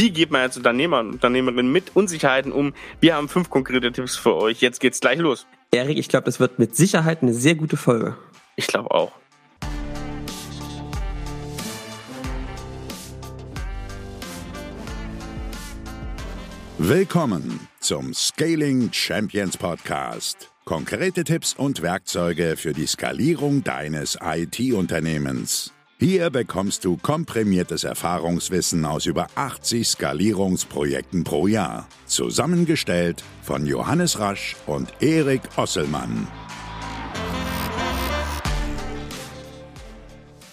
Wie geht man als Unternehmer und Unternehmerin mit Unsicherheiten um? Wir haben fünf konkrete Tipps für euch. Jetzt geht's gleich los. Erik, ich glaube, das wird mit Sicherheit eine sehr gute Folge. Ich glaube auch. Willkommen zum Scaling Champions Podcast. Konkrete Tipps und Werkzeuge für die Skalierung deines IT-Unternehmens. Hier bekommst du komprimiertes Erfahrungswissen aus über 80 Skalierungsprojekten pro Jahr. Zusammengestellt von Johannes Rasch und Erik Osselmann.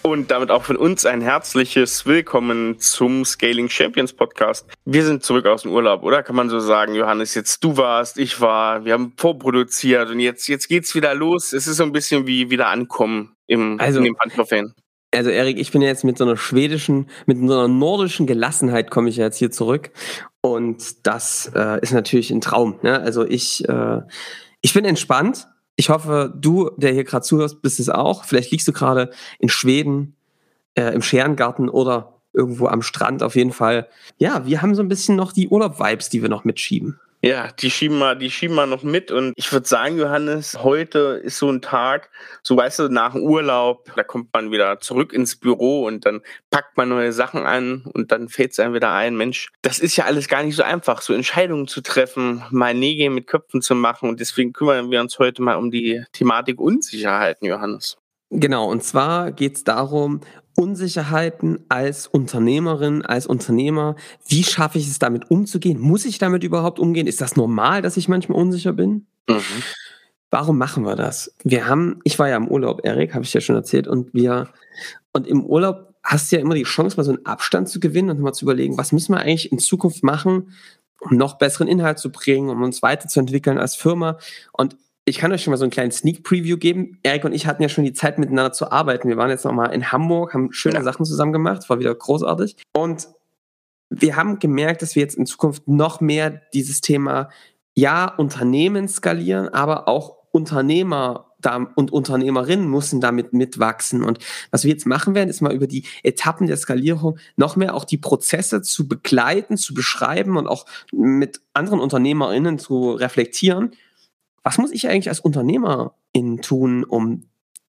Und damit auch von uns ein herzliches Willkommen zum Scaling Champions Podcast. Wir sind zurück aus dem Urlaub, oder? Kann man so sagen, Johannes, jetzt du warst, ich war, wir haben vorproduziert und jetzt, jetzt geht's wieder los. Es ist so ein bisschen wie wieder ankommen im, also, in dem Panther-Fan also Erik, ich bin jetzt mit so einer schwedischen, mit so einer nordischen Gelassenheit komme ich jetzt hier zurück. Und das äh, ist natürlich ein Traum. Ne? Also ich, äh, ich bin entspannt. Ich hoffe, du, der hier gerade zuhörst, bist es auch. Vielleicht liegst du gerade in Schweden äh, im Scherengarten oder irgendwo am Strand auf jeden Fall. Ja, wir haben so ein bisschen noch die Urlaub-Vibes, die wir noch mitschieben. Ja, die schieben mal, die schieben mal noch mit. Und ich würde sagen, Johannes, heute ist so ein Tag, so weißt du, nach dem Urlaub, da kommt man wieder zurück ins Büro und dann packt man neue Sachen an und dann fällt es einem wieder ein, Mensch, das ist ja alles gar nicht so einfach, so Entscheidungen zu treffen, mal Nägel mit Köpfen zu machen. Und deswegen kümmern wir uns heute mal um die Thematik Unsicherheiten, Johannes. Genau, und zwar geht es darum, Unsicherheiten als Unternehmerin, als Unternehmer. Wie schaffe ich es damit umzugehen? Muss ich damit überhaupt umgehen? Ist das normal, dass ich manchmal unsicher bin? Mhm. Warum machen wir das? Wir haben, ich war ja im Urlaub, Erik, habe ich ja schon erzählt, und wir, und im Urlaub hast du ja immer die Chance, mal so einen Abstand zu gewinnen und mal zu überlegen, was müssen wir eigentlich in Zukunft machen, um noch besseren Inhalt zu bringen, um uns weiterzuentwickeln als Firma. Und ich kann euch schon mal so einen kleinen Sneak Preview geben. Erik und ich hatten ja schon die Zeit miteinander zu arbeiten. Wir waren jetzt noch mal in Hamburg, haben schöne ja. Sachen zusammen gemacht, war wieder großartig. Und wir haben gemerkt, dass wir jetzt in Zukunft noch mehr dieses Thema, ja, Unternehmen skalieren, aber auch Unternehmer und Unternehmerinnen müssen damit mitwachsen. Und was wir jetzt machen werden, ist mal über die Etappen der Skalierung noch mehr auch die Prozesse zu begleiten, zu beschreiben und auch mit anderen Unternehmerinnen zu reflektieren was muss ich eigentlich als Unternehmerin tun, um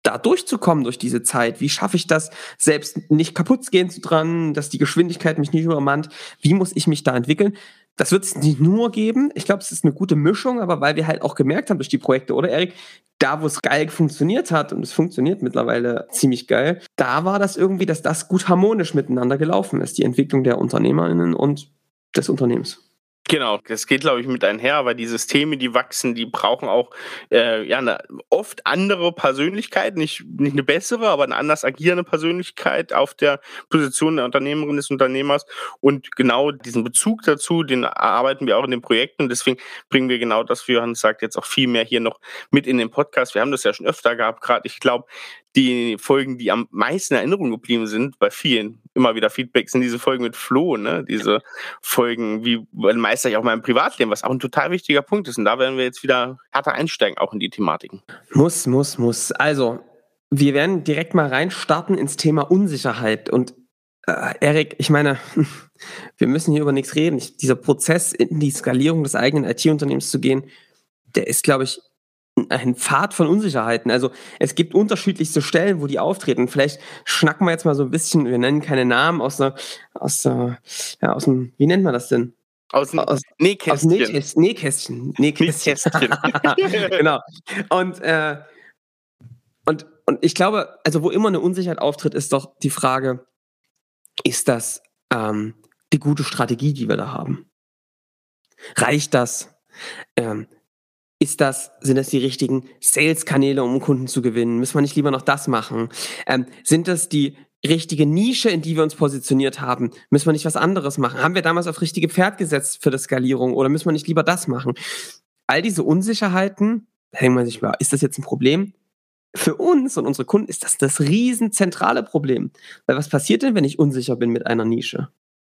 da durchzukommen durch diese Zeit? Wie schaffe ich das, selbst nicht kaputt gehen zu dran, dass die Geschwindigkeit mich nicht übermannt? Wie muss ich mich da entwickeln? Das wird es nicht nur geben. Ich glaube, es ist eine gute Mischung, aber weil wir halt auch gemerkt haben durch die Projekte, oder Erik, da wo es geil funktioniert hat, und es funktioniert mittlerweile ziemlich geil, da war das irgendwie, dass das gut harmonisch miteinander gelaufen ist, die Entwicklung der UnternehmerInnen und des Unternehmens. Genau, das geht, glaube ich, mit einher, weil die Systeme, die wachsen, die brauchen auch äh, ja eine oft andere Persönlichkeit, nicht, nicht eine bessere, aber eine anders agierende Persönlichkeit auf der Position der Unternehmerin des Unternehmers. Und genau diesen Bezug dazu, den erarbeiten wir auch in den Projekten. Deswegen bringen wir genau das, wie Johannes sagt, jetzt auch viel mehr hier noch mit in den Podcast. Wir haben das ja schon öfter gehabt, gerade ich glaube, die Folgen, die am meisten in Erinnerung geblieben sind, bei vielen immer wieder Feedback, sind diese Folgen mit Flo, ne? Diese Folgen, wie meister ich auch mein Privatleben, was auch ein total wichtiger Punkt ist. Und da werden wir jetzt wieder härter einsteigen, auch in die Thematiken. Muss, muss, muss. Also, wir werden direkt mal reinstarten ins Thema Unsicherheit. Und äh, Erik, ich meine, wir müssen hier über nichts reden. Ich, dieser Prozess in die Skalierung des eigenen IT-Unternehmens zu gehen, der ist, glaube ich, ein Pfad von Unsicherheiten. Also es gibt unterschiedlichste Stellen, wo die auftreten. Vielleicht schnacken wir jetzt mal so ein bisschen, wir nennen keine Namen, aus der, aus der, ja, aus dem, wie nennt man das denn? Aus dem aus, Nähkästchen. Aus Nähkästchen. Nähkästchen. Nähkästchen. Nähkästchen. genau. Und, äh, und, und ich glaube, also wo immer eine Unsicherheit auftritt, ist doch die Frage, ist das ähm, die gute Strategie, die wir da haben? Reicht das? Ähm, ist das, sind das die richtigen Sales-Kanäle, um Kunden zu gewinnen? Müssen wir nicht lieber noch das machen? Ähm, sind das die richtige Nische, in die wir uns positioniert haben? Müssen wir nicht was anderes machen? Haben wir damals auf richtige Pferd gesetzt für die Skalierung oder müssen wir nicht lieber das machen? All diese Unsicherheiten, denkt man sich, ist das jetzt ein Problem? Für uns und unsere Kunden ist das das riesen zentrale Problem. Weil was passiert denn, wenn ich unsicher bin mit einer Nische?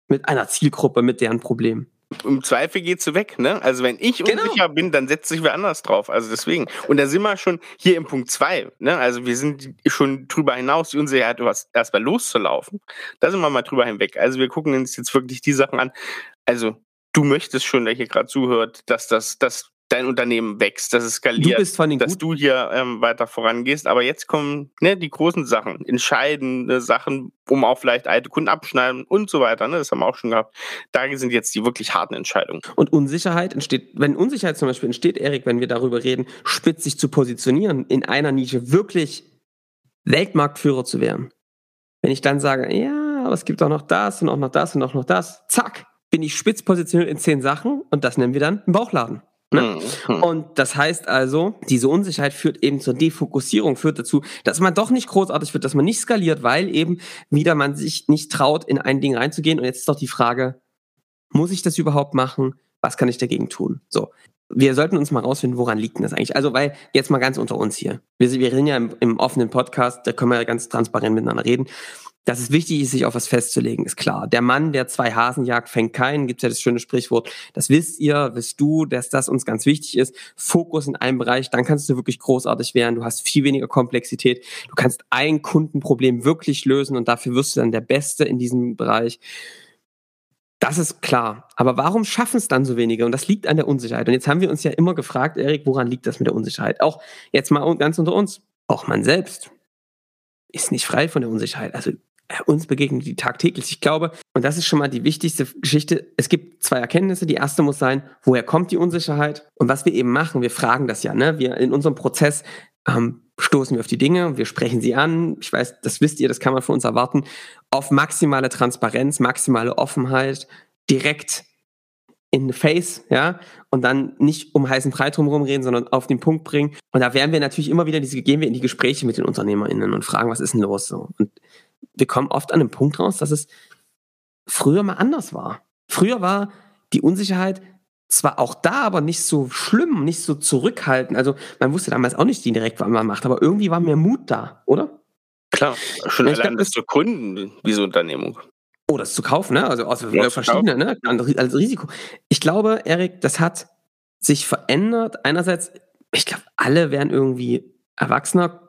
Mit einer Zielgruppe, mit deren Problem? Im Zweifel geht sie weg, ne? Also wenn ich Genau. unsicher bin, dann setzt sich wer anders drauf. Also deswegen. Und da sind wir schon hier im Punkt zwei, ne? Also wir sind schon drüber hinaus, die Unsicherheit was erstmal loszulaufen. Da sind wir mal drüber hinweg. Also wir gucken uns jetzt wirklich die Sachen an. Also du möchtest schon, der hier gerade zuhört, dass das, dass dein Unternehmen wächst, dass es skaliert dass Guten. du hier ähm, weiter vorangehst. Aber jetzt kommen ne, die großen Sachen, entscheidende Sachen, um auch vielleicht alte Kunden abschneiden und so weiter. Ne? Das haben wir auch schon gehabt. Da sind jetzt die wirklich harten Entscheidungen. Und Unsicherheit entsteht, wenn Unsicherheit zum Beispiel entsteht, Erik, wenn wir darüber reden, spitz sich zu positionieren, in einer Nische wirklich Weltmarktführer zu werden. Wenn ich dann sage, ja, aber es gibt auch noch das und auch noch das und auch noch das, zack, bin ich spitz positioniert in zehn Sachen und das nennen wir dann einen Bauchladen. Ne? Mhm. Und das heißt also, diese Unsicherheit führt eben zur Defokussierung, führt dazu, dass man doch nicht großartig wird, dass man nicht skaliert, weil eben wieder man sich nicht traut, in ein Ding reinzugehen. Und jetzt ist doch die Frage, muss ich das überhaupt machen? Was kann ich dagegen tun? So. Wir sollten uns mal rausfinden, woran liegt denn das eigentlich? Also, weil, jetzt mal ganz unter uns hier. Wir, wir reden ja im, im offenen Podcast, da können wir ja ganz transparent miteinander reden. Dass es wichtig ist, sich auf was festzulegen, ist klar. Der Mann, der zwei Hasen jagt, fängt keinen. Gibt ja das schöne Sprichwort. Das wisst ihr, wisst du, dass das uns ganz wichtig ist. Fokus in einem Bereich, dann kannst du wirklich großartig werden. Du hast viel weniger Komplexität. Du kannst ein Kundenproblem wirklich lösen und dafür wirst du dann der Beste in diesem Bereich. Das ist klar. Aber warum schaffen es dann so wenige? Und das liegt an der Unsicherheit. Und jetzt haben wir uns ja immer gefragt, Erik, woran liegt das mit der Unsicherheit? Auch jetzt mal ganz unter uns. Auch man selbst ist nicht frei von der Unsicherheit. Also uns begegnet die tagtäglich. Ich glaube, und das ist schon mal die wichtigste Geschichte, es gibt zwei Erkenntnisse. Die erste muss sein, woher kommt die Unsicherheit? Und was wir eben machen, wir fragen das ja, ne? Wir in unserem Prozess ähm, stoßen wir auf die Dinge, wir sprechen sie an. Ich weiß, das wisst ihr, das kann man von uns erwarten. Auf maximale Transparenz, maximale Offenheit, direkt in the face, ja, und dann nicht um heißen Brei drumherum reden, sondern auf den Punkt bringen. Und da werden wir natürlich immer wieder diese, gehen wir in die Gespräche mit den UnternehmerInnen und fragen, was ist denn los so? Und wir kommen oft an den Punkt raus, dass es früher mal anders war. Früher war die Unsicherheit zwar auch da, aber nicht so schlimm, nicht so zurückhaltend. Also man wusste damals auch nicht direkt, was man macht, aber irgendwie war mehr Mut da, oder? Klar, schon ich allein das zu gründen, diese Unternehmung. Oh, das zu kaufen, ne? Also aus Ja, zu verschiedene, ne? Als Risiko. Ich glaube, Erik, das hat sich verändert. Einerseits, ich glaube, alle werden irgendwie erwachsener,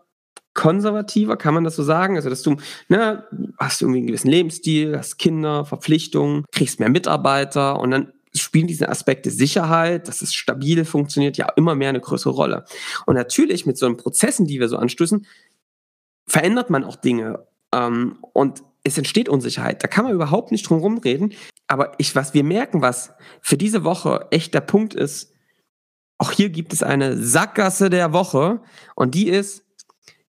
konservativer, kann man das so sagen? Also, dass du, ne, hast irgendwie einen gewissen Lebensstil, hast Kinder, Verpflichtungen, kriegst mehr Mitarbeiter und dann spielen diese Aspekte Sicherheit, dass es stabil funktioniert, ja immer mehr eine größere Rolle. Und natürlich mit so einen Prozessen, die wir so anstößen, verändert man auch Dinge. Ähm, und es entsteht Unsicherheit. Da kann man überhaupt nicht drum rumreden. Aber ich, was wir merken, was für diese Woche echt der Punkt ist, auch hier gibt es eine Sackgasse der Woche und die ist,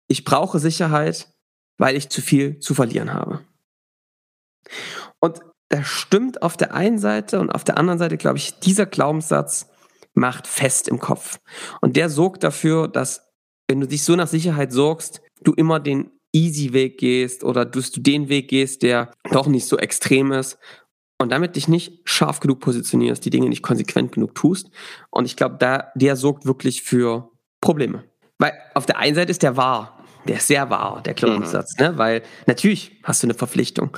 ich brauche Sicherheit, weil ich zu viel zu verlieren habe. Und das stimmt auf der einen Seite und auf der anderen Seite, glaube ich, dieser Glaubenssatz macht fest im Kopf. Und der sorgt dafür, dass, wenn du dich so nach Sicherheit sorgst, du immer den easy Weg gehst oder du den Weg gehst, der doch nicht so extrem ist und damit dich nicht scharf genug positionierst, die Dinge nicht konsequent genug tust. Und ich glaube, der sorgt wirklich für Probleme. Weil auf der einen Seite ist der wahr, der ist sehr wahr, der Glaubenssatz, ne? Weil natürlich hast du eine Verpflichtung.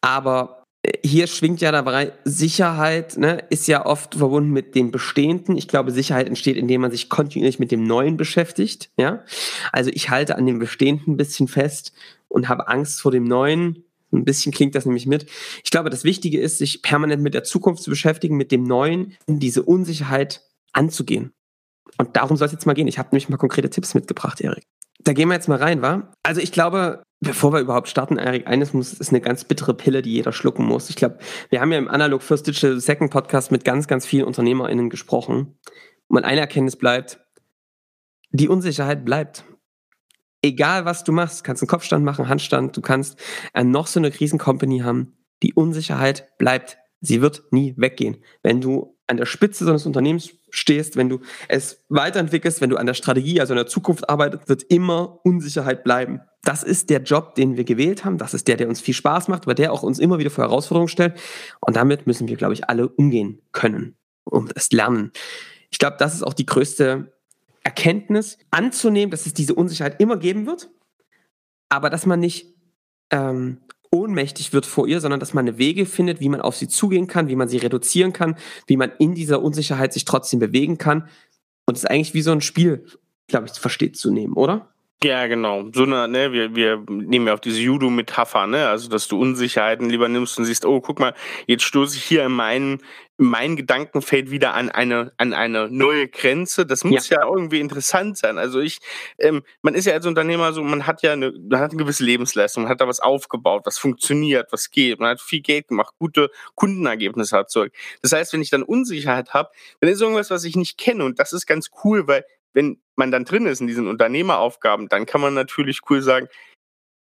Aber äh, hier schwingt ja dabei, Sicherheit ne, ist ja oft verbunden mit dem Bestehenden. Ich glaube, Sicherheit entsteht, indem man sich kontinuierlich mit dem Neuen beschäftigt. Ja? Also ich halte an dem Bestehenden ein bisschen fest und habe Angst vor dem Neuen. Ein bisschen klingt das nämlich mit. Ich glaube, das Wichtige ist, sich permanent mit der Zukunft zu beschäftigen, mit dem Neuen, um diese Unsicherheit anzugehen. Und darum soll es jetzt mal gehen. Ich habe nämlich mal konkrete Tipps mitgebracht, Erik. Da gehen wir jetzt mal rein, wa? Also ich glaube, bevor wir überhaupt starten, Erik, eines muss, ist eine ganz bittere Pille, die jeder schlucken muss. Ich glaube, wir haben ja im Analog First Digital Second Podcast mit ganz, ganz vielen UnternehmerInnen gesprochen. Und eine Erkenntnis bleibt, die Unsicherheit bleibt. Egal was du machst, kannst einen Kopfstand machen, Handstand, du kannst äh, noch so eine Krisencompany haben. Die Unsicherheit bleibt. Sie wird nie weggehen. Wenn du an der Spitze so eines Unternehmens stehst, wenn du es weiterentwickelst, wenn du an der Strategie, also in der Zukunft arbeitest, wird immer Unsicherheit bleiben. Das ist der Job, den wir gewählt haben. Das ist der, der uns viel Spaß macht, aber der auch uns immer wieder vor Herausforderungen stellt. Und damit müssen wir, glaube ich, alle umgehen können und es lernen. Ich glaube, das ist auch die größte Erkenntnis, anzunehmen, dass es diese Unsicherheit immer geben wird, aber dass man nicht ähm, ohnmächtig wird vor ihr, sondern dass man Wege findet, wie man auf sie zugehen kann, wie man sie reduzieren kann, wie man in dieser Unsicherheit sich trotzdem bewegen kann. Und es ist eigentlich wie so ein Spiel, glaube ich, versteht zu nehmen, oder? Ja, genau. So eine, ne, wir, wir nehmen ja auch diese Judo-Metapher, ne? Also, dass du Unsicherheiten lieber nimmst und siehst, oh, guck mal, jetzt stoße ich hier in meinen, in mein Gedankenfeld wieder an eine, an eine neue Grenze. Das muss ja, ja irgendwie interessant sein. Also ich, ähm, man ist ja als Unternehmer so, man hat ja eine, man hat eine gewisse Lebensleistung, man hat da was aufgebaut, was funktioniert, was geht, man hat viel Geld gemacht, gute Kundenergebnisse erzeugt. Das heißt, wenn ich dann Unsicherheit habe, dann ist irgendwas, was ich nicht kenne und das ist ganz cool, weil wenn man dann drin ist in diesen Unternehmeraufgaben, dann kann man natürlich cool sagen,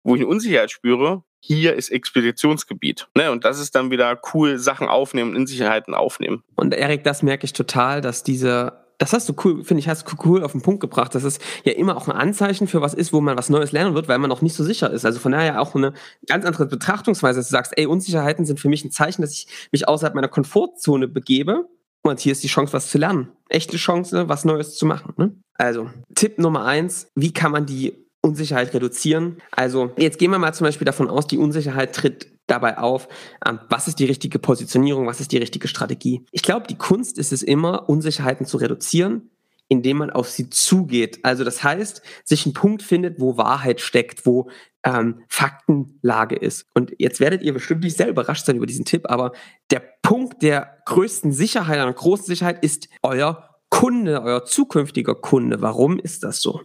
wo ich eine Unsicherheit spüre, hier ist Expeditionsgebiet. Ne? Und das ist dann wieder cool, Sachen aufnehmen, Unsicherheiten aufnehmen. Und Erik, das merke ich total, dass diese das hast du cool, finde ich, hast du cool auf den Punkt gebracht, dass es ja immer auch ein Anzeichen für was ist, wo man was Neues lernen wird, weil man noch nicht so sicher ist. Also von daher auch eine ganz andere Betrachtungsweise, dass du sagst, ey, Unsicherheiten sind für mich ein Zeichen, dass ich mich außerhalb meiner Komfortzone begebe und hier ist die Chance, was zu lernen. Echte Chance, was Neues zu machen. Ne? Also, Tipp Nummer eins, wie kann man die Unsicherheit reduzieren? Also, jetzt gehen wir mal zum Beispiel davon aus, die Unsicherheit tritt dabei auf, ähm, was ist die richtige Positionierung, was ist die richtige Strategie. Ich glaube, die Kunst ist es immer, Unsicherheiten zu reduzieren, indem man auf sie zugeht. Also das heißt, sich ein Punkt findet, wo Wahrheit steckt, wo ähm, Faktenlage ist. Und jetzt werdet ihr bestimmt nicht sehr überrascht sein über diesen Tipp, aber der Punkt der größten Sicherheit, einer großen Sicherheit ist euer Kunde, euer zukünftiger Kunde. Warum ist das so?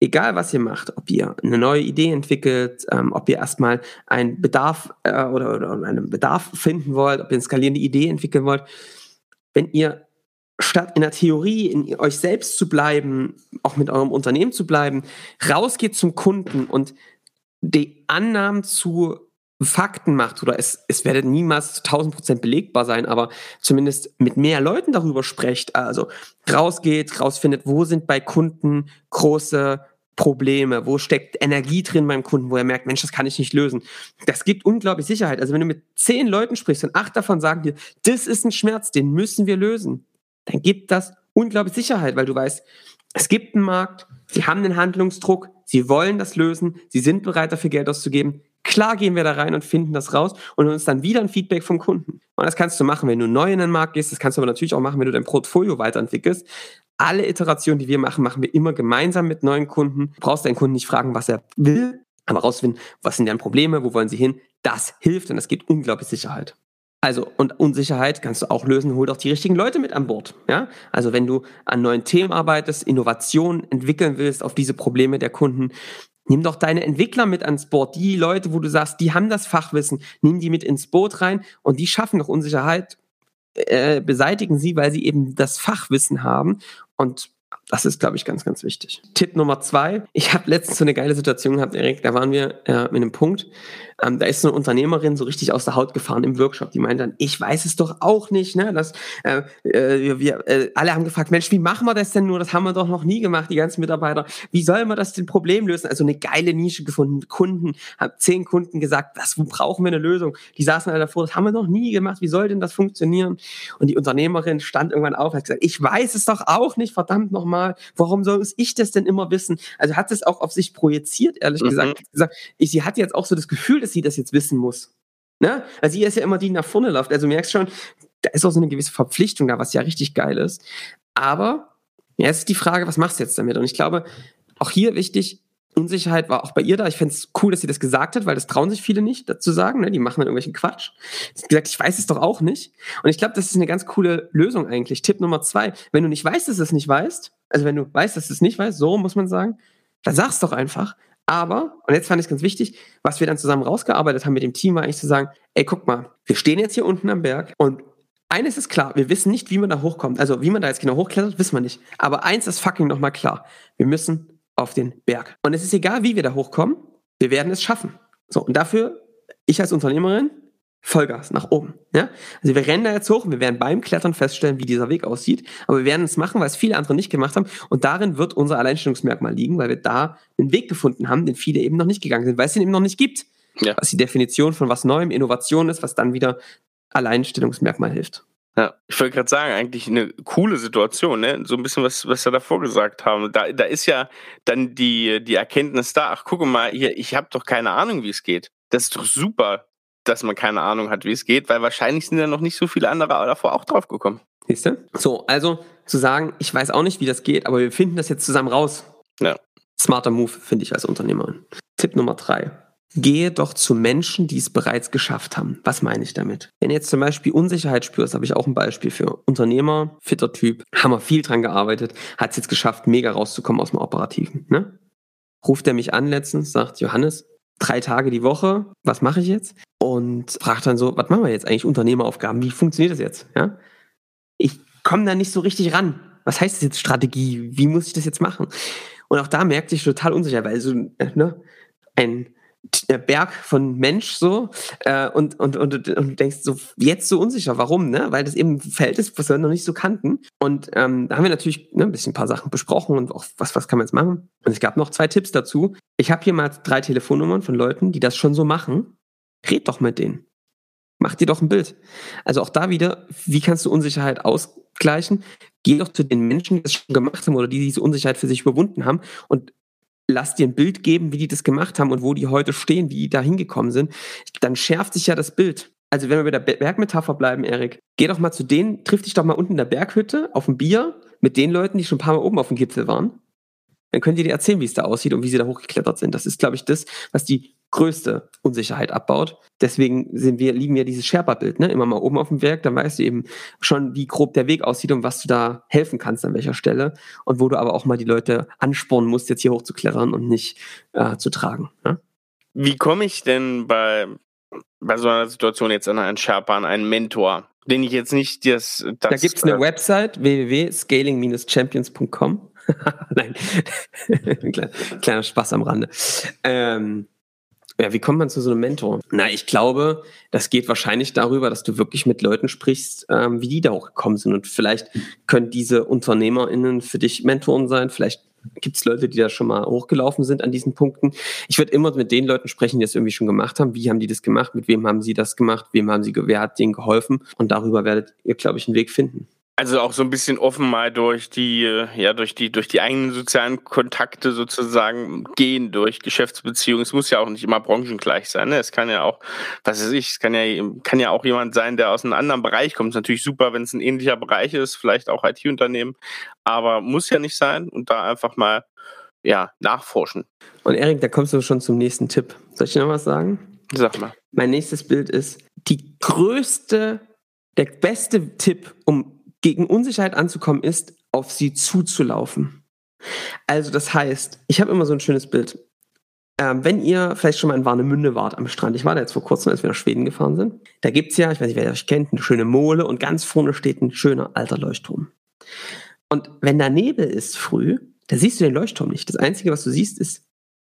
Egal, was ihr macht, ob ihr eine neue Idee entwickelt, ähm, ob ihr erstmal einen Bedarf äh, oder, oder einen Bedarf finden wollt, ob ihr eine skalierende Idee entwickeln wollt, wenn ihr statt in der Theorie in euch selbst zu bleiben, auch mit eurem Unternehmen zu bleiben, rausgeht zum Kunden und die Annahmen zu Fakten macht oder es, es werdet niemals zu 1000 Prozent belegbar sein, aber zumindest mit mehr Leuten darüber sprecht, also rausgeht, rausfindet, wo sind bei Kunden große Probleme, wo steckt Energie drin beim Kunden, wo er merkt, Mensch, das kann ich nicht lösen. Das gibt unglaublich Sicherheit. Also wenn du mit zehn Leuten sprichst und acht davon sagen dir, das ist ein Schmerz, den müssen wir lösen, dann gibt das unglaublich Sicherheit, weil du weißt, es gibt einen Markt, sie haben den Handlungsdruck, sie wollen das lösen, sie sind bereit dafür Geld auszugeben. Klar gehen wir da rein und finden das raus und uns dann wieder ein Feedback vom Kunden. Und das kannst du machen, wenn du neu in den Markt gehst. Das kannst du aber natürlich auch machen, wenn du dein Portfolio weiterentwickelst. Alle Iterationen, die wir machen, machen wir immer gemeinsam mit neuen Kunden. Du brauchst deinen Kunden nicht fragen, was er will, aber rausfinden, was sind deren Probleme, wo wollen sie hin. Das hilft und das gibt unglaublich Sicherheit. Also, und Unsicherheit kannst du auch lösen, hol doch die richtigen Leute mit an Bord. Ja? Also, wenn du an neuen Themen arbeitest, Innovationen entwickeln willst auf diese Probleme der Kunden, nimm doch deine Entwickler mit ans Board. Die Leute, wo du sagst, die haben das Fachwissen, nimm die mit ins Boot rein und die schaffen doch Unsicherheit, äh, beseitigen sie, weil sie eben das Fachwissen haben und das ist, glaube ich, ganz, ganz wichtig. Tipp Nummer zwei. Ich habe letztens so eine geile Situation gehabt, Erik. Da waren wir äh, mit einem Punkt. Ähm, da ist so eine Unternehmerin so richtig aus der Haut gefahren im Workshop. Die meint dann, ich weiß es doch auch nicht. Ne? Das, äh, äh, wir äh, alle haben gefragt, Mensch, wie machen wir das denn nur? Das haben wir doch noch nie gemacht, die ganzen Mitarbeiter. Wie soll man das denn Problem lösen? Also eine geile Nische gefunden. Kunden, haben zehn Kunden gesagt, das brauchen wir eine Lösung. Die saßen alle davor, das haben wir noch nie gemacht. Wie soll denn das funktionieren? Und die Unternehmerin stand irgendwann auf, hat gesagt, ich weiß es doch auch nicht, verdammt nochmal. Warum soll ich das denn immer wissen? Also hat es auch auf sich projiziert, ehrlich mhm. gesagt. gesagt ich, sie hat jetzt auch so das Gefühl, dass sie das jetzt wissen muss. Ne? Also sie ist ja immer die, die nach vorne läuft. Also merkst schon, da ist auch so eine gewisse Verpflichtung da, was ja richtig geil ist. Aber ja, jetzt ist die Frage, was machst du jetzt damit? Und ich glaube, auch hier wichtig, Unsicherheit war auch bei ihr da. Ich fände es cool, dass sie das gesagt hat, weil das trauen sich viele nicht dazu sagen. Ne? Die machen dann irgendwelchen Quatsch. Sie hat gesagt, ich weiß es doch auch nicht. Und ich glaube, das ist eine ganz coole Lösung eigentlich. Tipp Nummer zwei, wenn du nicht weißt, dass du es nicht weißt, also wenn du weißt, dass du es nicht weißt, so muss man sagen, dann sag's doch einfach. Aber, und jetzt fand ich es ganz wichtig, was wir dann zusammen rausgearbeitet haben mit dem Team, war eigentlich zu sagen, ey, guck mal, wir stehen jetzt hier unten am Berg und eines ist klar, wir wissen nicht, wie man da hochkommt. Also wie man da jetzt genau hochklettert, wissen wir nicht. Aber eins ist fucking nochmal klar. Wir müssen auf den Berg. Und es ist egal, wie wir da hochkommen, wir werden es schaffen. So, und dafür, ich als Unternehmerin, Vollgas nach oben. Ja? Also wir rennen da jetzt hoch und wir werden beim Klettern feststellen, wie dieser Weg aussieht. Aber wir werden es machen, weil es viele andere nicht gemacht haben. Und darin wird unser Alleinstellungsmerkmal liegen, weil wir da einen Weg gefunden haben, den viele eben noch nicht gegangen sind, weil es ihn eben noch nicht gibt. Ja. Was die Definition von was Neuem, Innovation ist, was dann wieder Alleinstellungsmerkmal hilft. Ja, ich wollte gerade sagen, eigentlich eine coole Situation, ne? So ein bisschen, was, was wir davor gesagt haben. Da, da ist ja dann die, die Erkenntnis da, ach, guck mal, hier, ich habe doch keine Ahnung, wie es geht das ist doch super, dass man keine Ahnung hat, wie es geht, weil wahrscheinlich sind ja noch nicht so viele andere davor auch drauf gekommen. Siehst du? So, also zu sagen, ich weiß auch nicht, wie das geht, aber wir finden das jetzt zusammen raus. Ja. Smarter Move, finde ich als Unternehmerin. Tipp Nummer drei. Gehe doch zu Menschen, die es bereits geschafft haben. Was meine ich damit? Wenn jetzt zum Beispiel Unsicherheit spürst, habe ich auch ein Beispiel für. Unternehmer, fitter Typ, haben wir viel dran gearbeitet, hat es jetzt geschafft, mega rauszukommen aus dem Operativen. Ne? Ruft er mich an letztens, sagt Johannes, drei Tage die Woche, was mache ich jetzt? Und fragt dann so, was machen wir jetzt eigentlich, Unternehmeraufgaben, wie funktioniert das jetzt? Ja? Ich komme da nicht so richtig ran. Was heißt das jetzt Strategie? Wie muss ich das jetzt machen? Und auch da merkte ich total unsicher, weil so äh, ne, ein Berg von Mensch so äh, und, und, und, und du denkst so jetzt so unsicher, warum, ne? Weil das eben ein Feld ist, was wir noch nicht so kannten. Und ähm, da haben wir natürlich ne, ein bisschen ein paar Sachen besprochen und auch was, was kann man jetzt machen. Und es gab noch zwei Tipps dazu. Ich habe hier mal drei Telefonnummern von Leuten, die das schon so machen. Red doch mit denen. Mach dir doch ein Bild. Also auch da wieder, wie kannst du Unsicherheit ausgleichen? Geh doch zu den Menschen, die das schon gemacht haben oder die diese Unsicherheit für sich überwunden haben und lass dir ein Bild geben, wie die das gemacht haben und wo die heute stehen, wie die da hingekommen sind, dann schärft sich ja das Bild. Also wenn wir bei der Bergmetapher bleiben, Erik, geh doch mal zu denen, triff dich doch mal unten in der Berghütte auf ein Bier mit den Leuten, die schon ein paar Mal oben auf dem Gipfel waren. Dann könnt ihr dir erzählen, wie es da aussieht und wie sie da hochgeklettert sind. Das ist, glaube ich, das, was die größte Unsicherheit abbaut. Deswegen sind wir, lieben wir dieses Sherpa-Bild, ne? Immer mal oben auf dem Werk, dann weißt du eben schon, wie grob der Weg aussieht und was du da helfen kannst an welcher Stelle und wo du aber auch mal die Leute anspornen musst, jetzt hier hochzuklettern und nicht äh, zu tragen. Ne? Wie komme ich denn bei, bei so einer Situation jetzt an einen Sherpa, an einen Mentor, den ich jetzt nicht das. das da gibt es eine äh, Website www.scaling-champions.com. Nein, kleiner, kleiner Spaß am Rande. Ähm, ja, wie kommt man zu so einem Mentor? Na, ich glaube, das geht wahrscheinlich darüber, dass du wirklich mit Leuten sprichst, ähm, wie die da auch gekommen sind. Und vielleicht können diese UnternehmerInnen für dich Mentoren sein. Vielleicht gibt es Leute, die da schon mal hochgelaufen sind an diesen Punkten. Ich würde immer mit den Leuten sprechen, die das irgendwie schon gemacht haben. Wie haben die das gemacht? Mit wem haben sie das gemacht? Wem haben sie, wer hat denen geholfen? Und darüber werdet ihr, glaube ich, einen Weg finden. Also auch so ein bisschen offen mal durch die, ja, durch die, durch die eigenen sozialen Kontakte sozusagen gehen, durch Geschäftsbeziehungen. Es muss ja auch nicht immer branchengleich sein. Ne? Es kann ja auch, was weiß ich, es kann ja, kann ja auch jemand sein, der aus einem anderen Bereich kommt. Es ist natürlich super, wenn es ein ähnlicher Bereich ist, vielleicht auch IT-Unternehmen, aber muss ja nicht sein und da einfach mal, ja, nachforschen. Und Erik, da kommst du schon zum nächsten Tipp. Soll ich dir noch was sagen? Sag mal. Mein nächstes Bild ist die größte, der beste Tipp, um gegen Unsicherheit anzukommen, ist, auf sie zuzulaufen. Also das heißt, ich habe immer so ein schönes Bild. Ähm, wenn ihr vielleicht schon mal in Warnemünde wart am Strand, ich war da jetzt vor kurzem, als wir nach Schweden gefahren sind, da gibt es ja, ich weiß nicht, wer euch kennt, eine schöne Mole und ganz vorne steht ein schöner alter Leuchtturm. Und wenn da Nebel ist früh, da siehst du den Leuchtturm nicht. Das Einzige, was du siehst, ist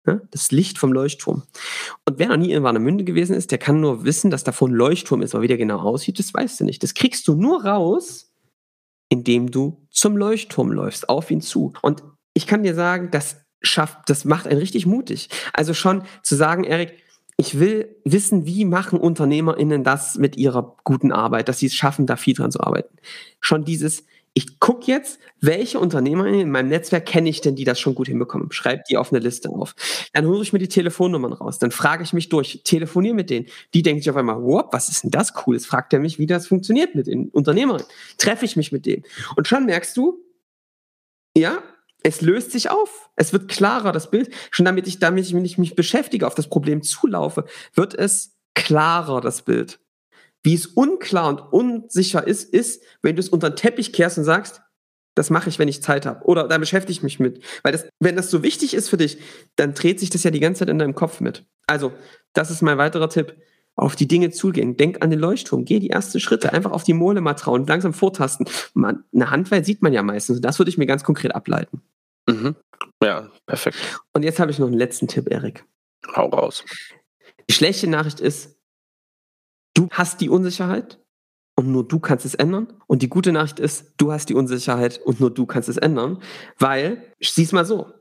ja, das Licht vom Leuchtturm. Und wer noch nie in Warnemünde gewesen ist, der kann nur wissen, dass davor ein Leuchtturm ist, aber wie der genau aussieht, das weißt du nicht. Das kriegst du nur raus, indem du zum Leuchtturm läufst, auf ihn zu. Und ich kann dir sagen, das schafft, das macht einen richtig mutig. Also schon zu sagen, Erik, ich will wissen, wie machen UnternehmerInnen das mit ihrer guten Arbeit, dass sie es schaffen, da viel dran zu arbeiten. Schon dieses, ich gucke jetzt, welche Unternehmer in meinem Netzwerk kenne ich denn, die das schon gut hinbekommen. Schreib die auf eine Liste auf. Dann hole ich mir die Telefonnummern raus. Dann frage ich mich durch, telefoniere mit denen. Die denken sich auf einmal, wow, was ist denn das Cooles? Fragt er mich, wie das funktioniert mit den Unternehmern. Treffe ich mich mit denen. Und schon merkst du, ja, es löst sich auf. Es wird klarer, das Bild. Schon damit ich, damit ich mich beschäftige, auf das Problem zulaufe, wird es klarer, das Bild. Wie es unklar und unsicher ist, ist, wenn du es unter den Teppich kehrst und sagst, das mache ich, wenn ich Zeit habe. Oder da beschäftige ich mich mit. Weil das, wenn das so wichtig ist für dich, dann dreht sich das ja die ganze Zeit in deinem Kopf mit. Also, das ist mein weiterer Tipp. Auf die Dinge zugehen. Denk an den Leuchtturm. Geh die ersten Schritte. Einfach auf die Mole mal trauen. Langsam vortasten. Man, eine Handweil sieht man ja meistens. Das würde ich mir ganz konkret ableiten. Mhm. Ja, perfekt. Und jetzt habe ich noch einen letzten Tipp, Erik. Hau raus. Die schlechte Nachricht ist, Du hast die Unsicherheit und nur du kannst es ändern. Und die gute Nachricht ist, du hast die Unsicherheit und nur du kannst es ändern. Weil, sieh's mal so,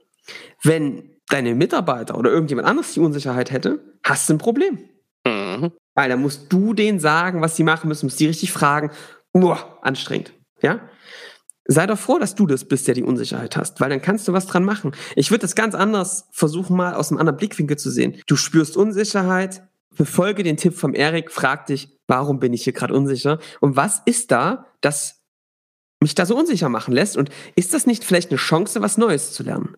wenn deine Mitarbeiter oder irgendjemand anderes die Unsicherheit hätte, hast du ein Problem. Mhm. Weil dann musst du denen sagen, was sie machen müssen, musst die richtig fragen. Uah, anstrengend. Ja? Sei doch froh, dass du das bist, der die Unsicherheit hast, weil dann kannst du was dran machen. Ich würde das ganz anders versuchen, mal aus einem anderen Blickwinkel zu sehen. Du spürst Unsicherheit, befolge den Tipp vom Erik, frag dich, warum bin ich hier gerade unsicher und was ist da, das mich da so unsicher machen lässt und ist das nicht vielleicht eine Chance, was Neues zu lernen?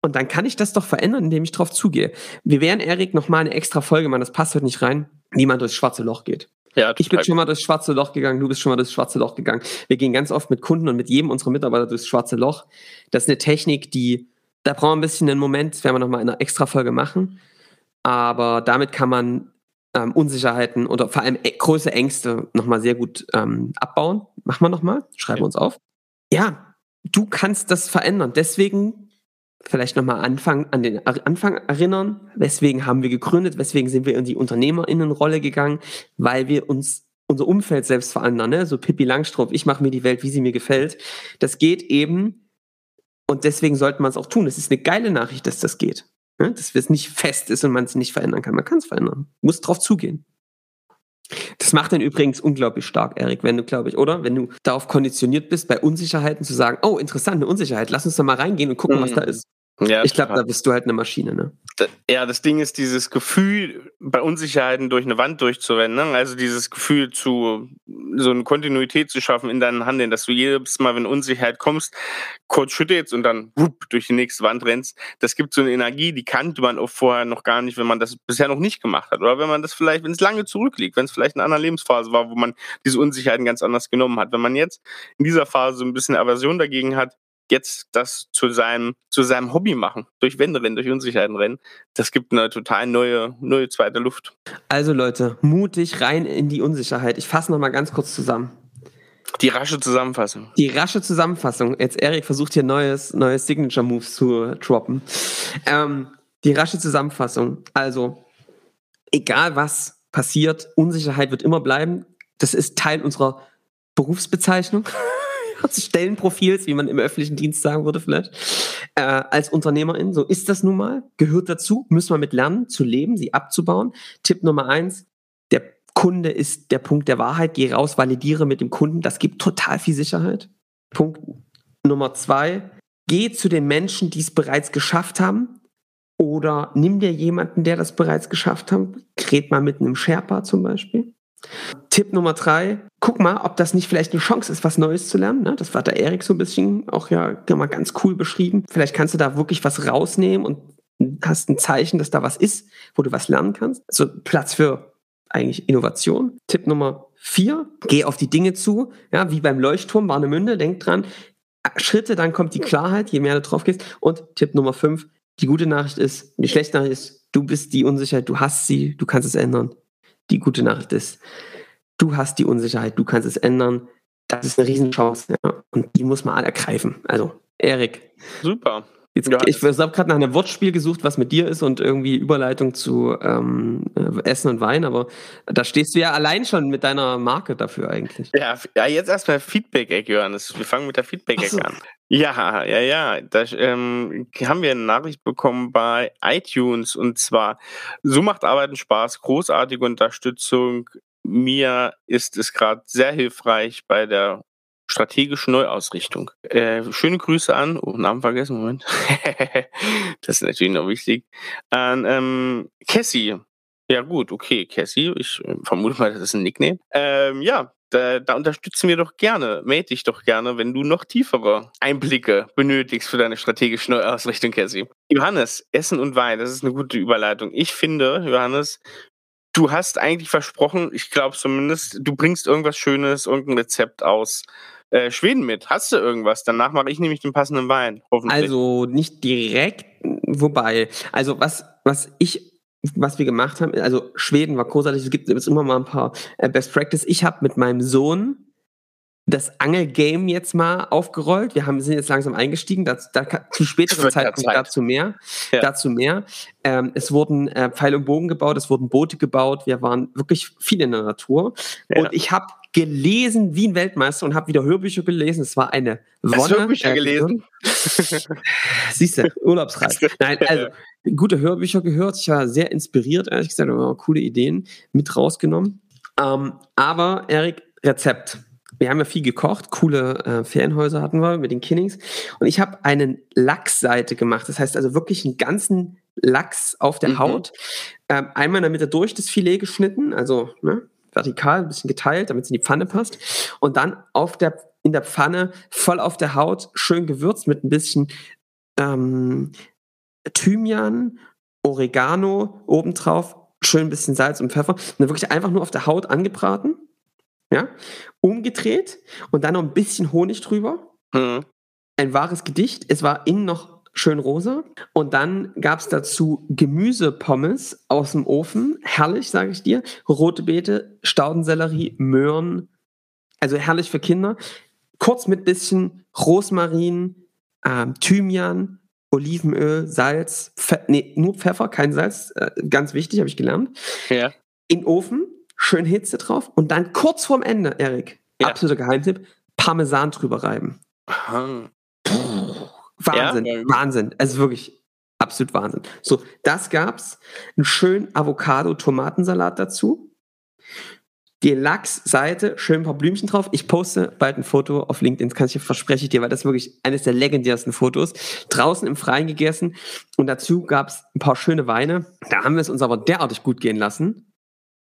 Und dann kann ich das doch verändern, indem ich drauf zugehe. Wir werden, Erik, nochmal eine extra Folge machen, das passt heute nicht rein, wie man durchs schwarze Loch geht. Ja, ich bin schon mal durchs schwarze Loch gegangen, du bist schon mal durchs schwarze Loch gegangen. Wir gehen ganz oft mit Kunden und mit jedem unserer Mitarbeiter durchs schwarze Loch. Das ist eine Technik, die, da brauchen wir ein bisschen einen Moment, das werden wir nochmal in einer extra Folge machen. Aber damit kann man ähm, Unsicherheiten oder vor allem äh, große Ängste nochmal sehr gut ähm, abbauen. Machen wir nochmal, schreiben wir uns auf. Ja, du kannst das verändern. Deswegen vielleicht nochmal Anfang, an den Anfang erinnern. Weswegen haben wir gegründet? Weswegen sind wir in die Unternehmerinnenrolle gegangen? Weil wir uns unser Umfeld selbst verändern. Ne? So Pippi Langstrumpf, ich mache mir die Welt, wie sie mir gefällt. Das geht eben und deswegen sollte man es auch tun. Es ist eine geile Nachricht, dass das geht. Ne? Dass es nicht fest ist und man es nicht verändern kann. Man kann es verändern. Muss drauf zugehen. Das macht dann übrigens unglaublich stark, Erik, wenn du, glaube ich, oder? Wenn du darauf konditioniert bist, bei Unsicherheiten zu sagen, oh, interessant, eine Unsicherheit, lass uns da mal reingehen und gucken, mhm. was da ist. Ja, ich glaube, da bist du halt eine Maschine, ne? Ja, das Ding ist dieses Gefühl, bei Unsicherheiten durch eine Wand durchzurennen, ne? also dieses Gefühl zu, so eine Kontinuität zu schaffen in deinen Handeln, dass du jedes Mal, wenn Unsicherheit kommst, kurz schüttelst und dann wupp, durch die nächste Wand rennst. Das gibt so eine Energie, die kannte man auch vorher noch gar nicht, wenn man das bisher noch nicht gemacht hat. Oder wenn man das vielleicht, wenn es lange zurückliegt, wenn es vielleicht eine andere Lebensphase war, wo man diese Unsicherheiten ganz anders genommen hat. Wenn man jetzt in dieser Phase so ein bisschen Aversion dagegen hat, jetzt das zu seinem, zu seinem Hobby machen, durch Wände rennen, durch Unsicherheiten rennen, das gibt eine total neue, neue zweite Luft. Also Leute, mutig rein in die Unsicherheit. Ich fasse nochmal ganz kurz zusammen. Die rasche Zusammenfassung. Die rasche Zusammenfassung. Jetzt Erik versucht hier neues, neues Signature Moves zu droppen. Ähm, die rasche Zusammenfassung. Also, egal was passiert, Unsicherheit wird immer bleiben. Das ist Teil unserer Berufsbezeichnung. Stellenprofils, wie man im öffentlichen Dienst sagen würde vielleicht, äh, als Unternehmerin. So ist das nun mal, gehört dazu, müssen wir mit lernen, zu leben, sie abzubauen. Tipp Nummer eins, der Kunde ist der Punkt der Wahrheit, geh raus, validiere mit dem Kunden, das gibt total viel Sicherheit. Punkt Nummer zwei, geh zu den Menschen, die es bereits geschafft haben, oder nimm dir jemanden, der das bereits geschafft hat. Red mal mit einem Sherpa zum Beispiel. Tipp Nummer drei, guck mal, ob das nicht vielleicht eine Chance ist, was Neues zu lernen. Ne? Das war der Erik so ein bisschen auch ja mal ganz cool beschrieben. Vielleicht kannst du da wirklich was rausnehmen und hast ein Zeichen, dass da was ist, wo du was lernen kannst. Also Platz für eigentlich Innovation. Tipp Nummer vier, geh auf die Dinge zu. Ja, wie beim Leuchtturm, Warnemünde, denk dran. Schritte, dann kommt die Klarheit, je mehr du drauf gehst. Und Tipp Nummer fünf, die gute Nachricht ist, die schlechte Nachricht ist, du bist die Unsicherheit, du hast sie, du kannst es ändern. Die gute Nachricht ist, du hast die Unsicherheit, du kannst es ändern. Das ist eine Riesenchance. Ja? Und die muss man alle ergreifen. Also, Erik. Super. Jetzt, ja. Ich, habe gerade nach einem Wortspiel gesucht, was mit dir ist und irgendwie Überleitung zu ähm, äh, Essen und Wein, aber da stehst du ja allein schon mit deiner Marke dafür eigentlich. Ja, ja jetzt erstmal Feedback-Eck, Johannes. Wir fangen mit der Feedback-Eck so. an. Ja, ja, ja. Da ähm, haben wir eine Nachricht bekommen bei iTunes und zwar, so macht Arbeiten Spaß, großartige Unterstützung. Mir ist es gerade sehr hilfreich bei der strategischen Neuausrichtung. Äh, schöne Grüße an, oh, Namen vergessen, Moment. das ist natürlich noch wichtig. An ähm, Cassie. Ja gut, okay, Cassie, ich äh, vermute mal, das ist ein Nickname. Ähm, ja, da, da, unterstützen wir doch gerne, melde dich doch gerne, wenn du noch tiefere Einblicke benötigst für deine strategische Neuausrichtung, Cassie. Johannes, Essen und Wein, das ist eine gute Überleitung. Ich finde, Johannes, du hast eigentlich versprochen, ich glaube zumindest, du bringst irgendwas Schönes, irgendein Rezept aus äh, Schweden mit. Hast du irgendwas? Danach mache ich nämlich den passenden Wein. Hoffentlich. Also nicht direkt, wobei, also was, was ich, was wir gemacht haben, also Schweden war großartig, es gibt jetzt immer mal ein paar äh, Best Practice. Ich habe mit meinem Sohn das Angelgame jetzt mal aufgerollt. Wir haben, sind jetzt langsam eingestiegen, dazu, da, zu späteren Zeitpunkt Zeit. dazu mehr. Ja. Dazu mehr. Ähm, es wurden äh, Pfeil und Bogen gebaut, es wurden Boote gebaut, wir waren wirklich viel in der Natur. Ja. Und ich habe gelesen wie ein Weltmeister und habe wieder Hörbücher gelesen. Es war eine Wonne. Hast du Hörbücher gelesen? Siehst du, Urlaubsreise. Nein, also gute Hörbücher gehört. Ich war sehr inspiriert, ehrlich gesagt, aber coole Ideen mit rausgenommen. Ähm, aber Erik, Rezept wir haben ja viel gekocht, coole äh, Ferienhäuser hatten wir mit den Kinnings. Und ich habe eine Lachsseite gemacht. Das heißt also wirklich einen ganzen Lachs auf der Mhm. Haut. Ähm, einmal in der Mitte durch das Filet geschnitten, also ne, vertikal, ein bisschen geteilt, damit es in die Pfanne passt. Und dann auf der, in der Pfanne voll auf der Haut, schön gewürzt mit ein bisschen ähm, Thymian, Oregano obendrauf, schön ein bisschen Salz und Pfeffer. Und dann wirklich einfach nur auf der Haut angebraten. Ja, umgedreht und dann noch ein bisschen Honig drüber Mhm. ein wahres Gedicht. Es war innen noch schön rosa. Und dann gab es dazu Gemüsepommes aus dem Ofen. Herrlich, sage ich dir. Rote Beete, Staudensellerie, Möhren. Also herrlich für Kinder. Kurz mit bisschen Rosmarin, ähm, Thymian, Olivenöl, Salz, Pfe nee, nur Pfeffer, kein Salz. Äh, ganz wichtig, habe ich gelernt. Ja. In Ofen, schön Hitze drauf. Und dann kurz vorm Ende, Erik, Ja. absoluter Geheimtipp, Parmesan drüber reiben. Aha. Wahnsinn, Ja. Wahnsinn. Also wirklich absolut Wahnsinn. So, das gab's. Einen schönen Avocado-Tomatensalat dazu. Die Lachsseite, schön ein paar Blümchen drauf. Ich poste bald ein Foto auf LinkedIn, das kann ich verspreche ich dir, weil das ist wirklich eines der legendärsten Fotos. Draußen im Freien gegessen und dazu gab's ein paar schöne Weine. Da haben wir es uns aber derartig gut gehen lassen.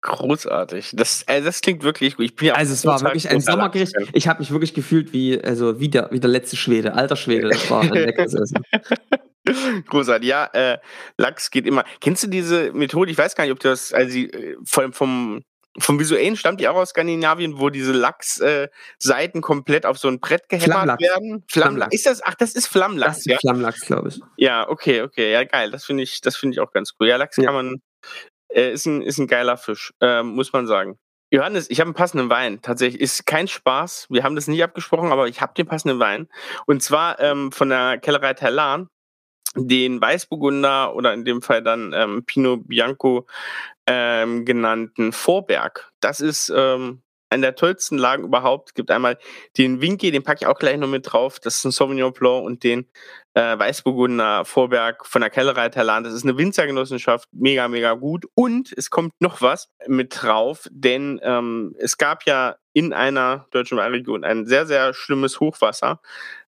Großartig. Das, äh, das klingt wirklich gut. Ich bin ja Also es war wirklich ein Sommergericht. Ich habe mich wirklich gefühlt wie, also wie der, wie der letzte Schwede, alter Schwede. Das war ein leckeres Essen. Großartig, ja, äh, Lachs geht immer. Kennst du diese Methode? Ich weiß gar nicht, ob das, also die, äh, vom, vom, vom Visuellen stammt die auch aus Skandinavien, wo diese Lachsseiten äh, komplett auf so ein Brett gehämmert Flammlachs. werden. Flammlachs. Ist das, ach, das ist Flammlachs, Das ja? ist Flammlachs, glaube ich. Ja, okay, okay, ja, geil. Das finde ich, das finde ich auch ganz cool. Ja, Lachs Ja. kann man, äh, ist ein, ist ein geiler Fisch, ähm, muss man sagen. Johannes, ich habe einen passenden Wein. Tatsächlich ist kein Spaß. Wir haben das nicht abgesprochen, aber ich habe den passenden Wein. Und zwar ähm, von der Kellerei Terlan den Weißburgunder oder in dem Fall dann ähm, Pinot Bianco ähm, genannten Vorberg. Das ist ähm, eine der tollsten Lagen überhaupt. Gibt einmal den Winky, den packe ich auch gleich noch mit drauf. Das ist ein Sauvignon Blanc und den äh, Weißburgunder Vorberg von der Kellerei. Das ist eine Winzergenossenschaft, mega, mega gut. Und es kommt noch was mit drauf, denn ähm, es gab ja in einer deutschen Weinregion ein sehr, sehr schlimmes Hochwasser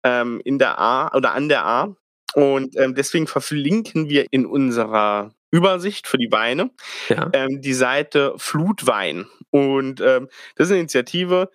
ähm, in der A oder an der A. Und ähm, deswegen verlinken wir in unserer Übersicht für die Weine Ja. ähm, die Seite Flutwein. Und ähm, das ist eine Initiative,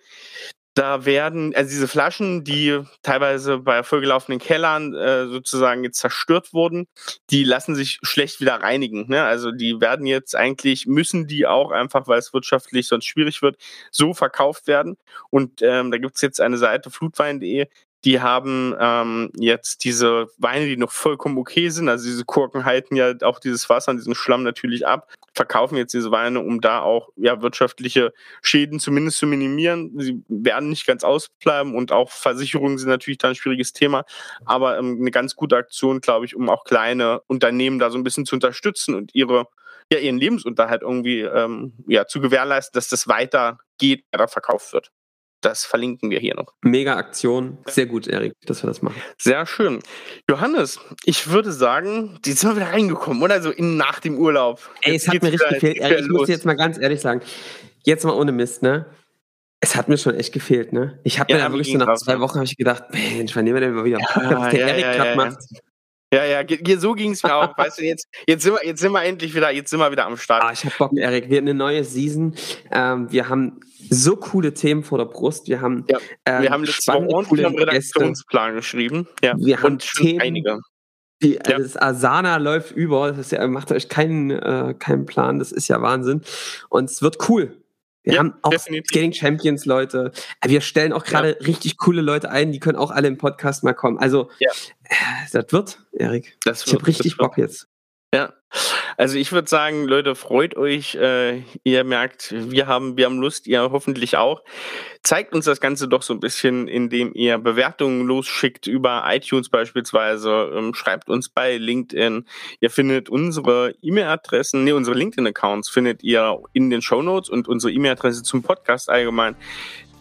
da werden, also diese Flaschen, die teilweise bei vollgelaufenen Kellern äh, sozusagen jetzt zerstört wurden, die lassen sich schlecht wieder reinigen. Ne? Also die werden jetzt eigentlich, müssen die auch einfach, weil es wirtschaftlich sonst schwierig wird, so verkauft werden. Und ähm, da gibt's jetzt eine Seite, flutwein.de, die haben ähm, jetzt diese Weine, die noch vollkommen okay sind, also diese Korken halten ja auch dieses Wasser und diesen Schlamm natürlich ab, verkaufen jetzt diese Weine, um da auch ja, wirtschaftliche Schäden zumindest zu minimieren. Sie werden nicht ganz ausbleiben und auch Versicherungen sind natürlich da ein schwieriges Thema, aber ähm, eine ganz gute Aktion, glaube ich, um auch kleine Unternehmen da so ein bisschen zu unterstützen und ihre ja, ihren Lebensunterhalt irgendwie ähm, ja, zu gewährleisten, dass das weitergeht, weiter verkauft wird. Das verlinken wir hier noch. Mega Aktion. Sehr gut, Erik, dass wir das machen. Sehr schön. Johannes, ich würde sagen, jetzt sind wir wieder reingekommen, oder? So in, nach dem Urlaub. Ey, Jetzt es hat mir richtig gefehlt. Erik, ich muss dir jetzt mal ganz ehrlich sagen, jetzt mal ohne Mist, ne? Es hat mir schon echt gefehlt, ne? Ich habe Ja, mir da wirklich so nach zwei. Wochen habe ich gedacht, Mensch, wann nehmen wir denn mal wieder? Ja, was der ja, Erik ja, gerade ja, ja. macht. Ja, ja, so ging es mir auch. weißt du, jetzt, jetzt, sind wir, jetzt sind wir endlich wieder, jetzt sind wir wieder am Start. Ah, ich hab Bock, Erik. Wir haben eine neue Season. Ähm, wir haben so coole Themen vor der Brust. Wir haben, Ja, ähm, wir haben letzte Woche ordentlich am coole Gäste. Redaktionsplan geschrieben. Ja, Wir haben Themen. einige. Die, also das Asana läuft über. Das ist ja, macht euch keinen, äh, keinen Plan. Das ist ja Wahnsinn. Und es wird cool. Wir Ja, haben auch definitiv. Skating Champions Leute. Äh, Wir stellen auch gerade richtig coole Leute ein. Die können auch alle im Podcast mal kommen. Also, Ja. äh, das wird, Erik. Das Ich habe wird- richtig das Bock jetzt. Ja, also ich würde sagen, Leute, freut euch. Äh, ihr merkt, wir haben, wir haben Lust, ihr hoffentlich auch. Zeigt uns das Ganze doch so ein bisschen, indem ihr Bewertungen losschickt über iTunes beispielsweise. Ähm, schreibt uns bei LinkedIn. Ihr findet unsere E-Mail-Adressen, nee, unsere LinkedIn-Accounts findet ihr in den Shownotes und unsere E-Mail-Adresse zum Podcast allgemein.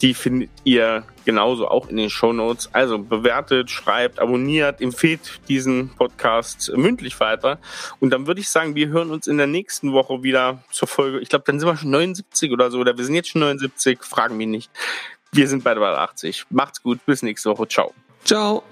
Die findet ihr genauso auch in den Shownotes. Also bewertet, schreibt, abonniert, empfehlt diesen Podcast mündlich weiter. Und dann würde ich sagen, wir hören uns in der nächsten Woche wieder zur Folge. Ich glaube, dann sind wir schon 79 oder so. Oder wir sind jetzt schon 79. Fragen mich nicht. Wir sind beide bei 80. Macht's gut. Bis nächste Woche. Ciao. Ciao.